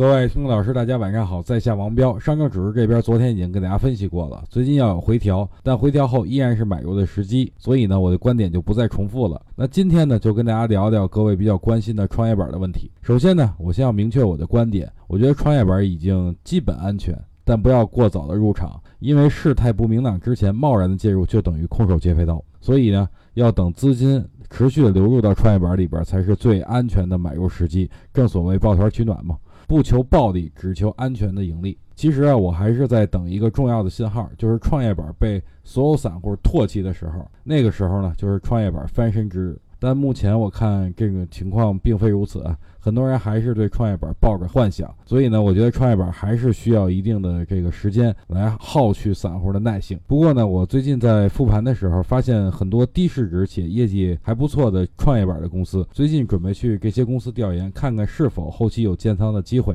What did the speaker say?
各位听众老师，大家晚上好，在下王彪。上证指数这边昨天已经跟大家分析过了，最近要有回调，但回调后依然是买入的时机，所以呢，我的观点就不再重复了。那今天呢，就跟大家聊聊各位比较关心的创业板的问题。首先呢，我先要明确我的观点，我觉得创业板已经基本安全，但不要过早的入场，因为事态不明朗之前贸然的介入就等于空手接飞刀，所以呢，要等资金持续的流入到创业板里边，才是最安全的买入时机。正所谓抱团取暖嘛。不求暴利，只求安全的盈利。其实啊，我还是在等一个重要的信号，就是创业板被所有散户唾弃的时候。那个时候呢，就是创业板翻身之日。但目前我看这个情况并非如此，很多人还是对创业板抱着幻想，所以呢，我觉得创业板还是需要一定的这个时间来耗去散户的耐性。不过呢，我最近在复盘的时候，发现很多低市值且业绩还不错的创业板的公司，最近准备去这些公司调研，看看是否后期有建仓的机会。